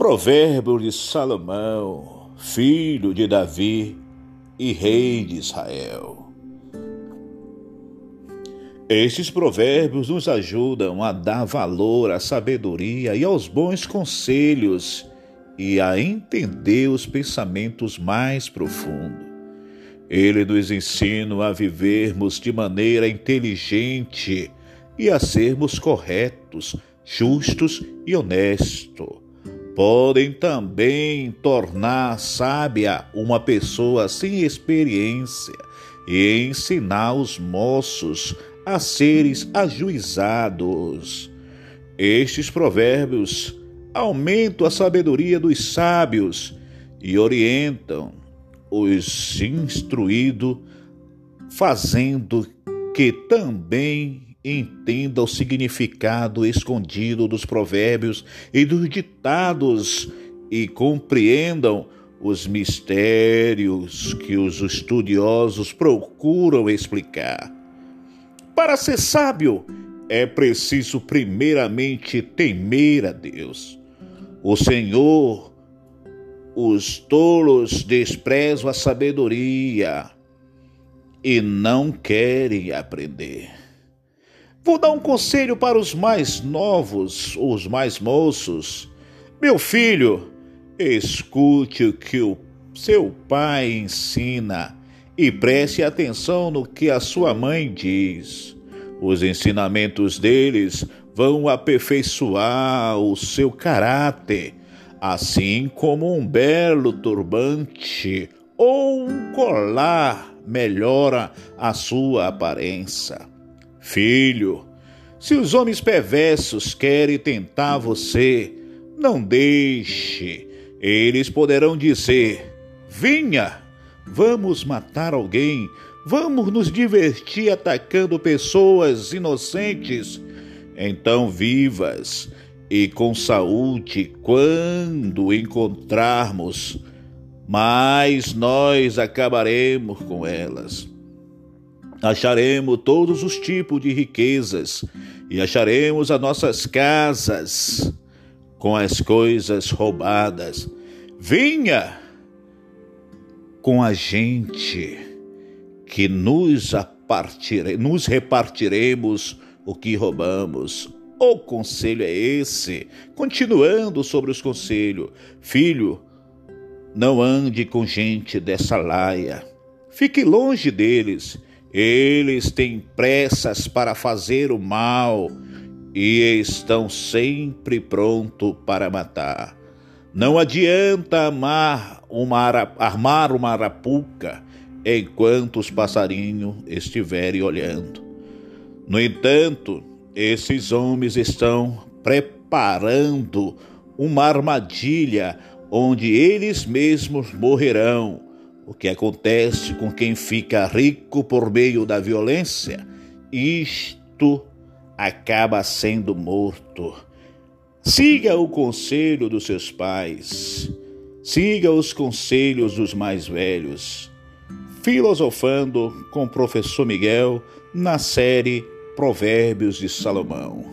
Provérbio de Salomão, filho de Davi e rei de Israel. Estes provérbios nos ajudam a dar valor à sabedoria e aos bons conselhos e a entender os pensamentos mais profundos. Ele nos ensina a vivermos de maneira inteligente e a sermos corretos, justos e honestos podem também tornar sábia uma pessoa sem experiência e ensinar os moços a seres ajuizados. Estes provérbios aumentam a sabedoria dos sábios e orientam os instruídos, fazendo que também entenda o significado escondido dos provérbios e dos ditados e compreendam os mistérios que os estudiosos procuram explicar. Para ser sábio, é preciso primeiramente temer a Deus. O Senhor, os tolos desprezam a sabedoria e não querem aprender. Vou dar um conselho para os mais novos, os mais moços. Meu filho, escute o que o seu pai ensina e preste atenção no que a sua mãe diz. Os ensinamentos deles vão aperfeiçoar o seu caráter, assim como um belo turbante ou um colar melhora a sua aparência. Filho, se os homens perversos querem tentar você, não deixe. Eles poderão dizer: Vinha, vamos matar alguém, vamos nos divertir atacando pessoas inocentes. Então vivas e com saúde quando encontrarmos, mas nós acabaremos com elas acharemos todos os tipos de riquezas e acharemos as nossas casas com as coisas roubadas. Vinha com a gente que nos, apartire, nos repartiremos o que roubamos. O conselho é esse. Continuando sobre os conselhos, filho, não ande com gente dessa laia. Fique longe deles eles têm pressas para fazer o mal e estão sempre prontos para matar. Não adianta amar uma, armar uma arapuca enquanto os passarinhos estiverem olhando. No entanto, esses homens estão preparando uma armadilha onde eles mesmos morrerão o que acontece com quem fica rico por meio da violência, isto acaba sendo morto. Siga o conselho dos seus pais, siga os conselhos dos mais velhos. Filosofando com o professor Miguel na série Provérbios de Salomão.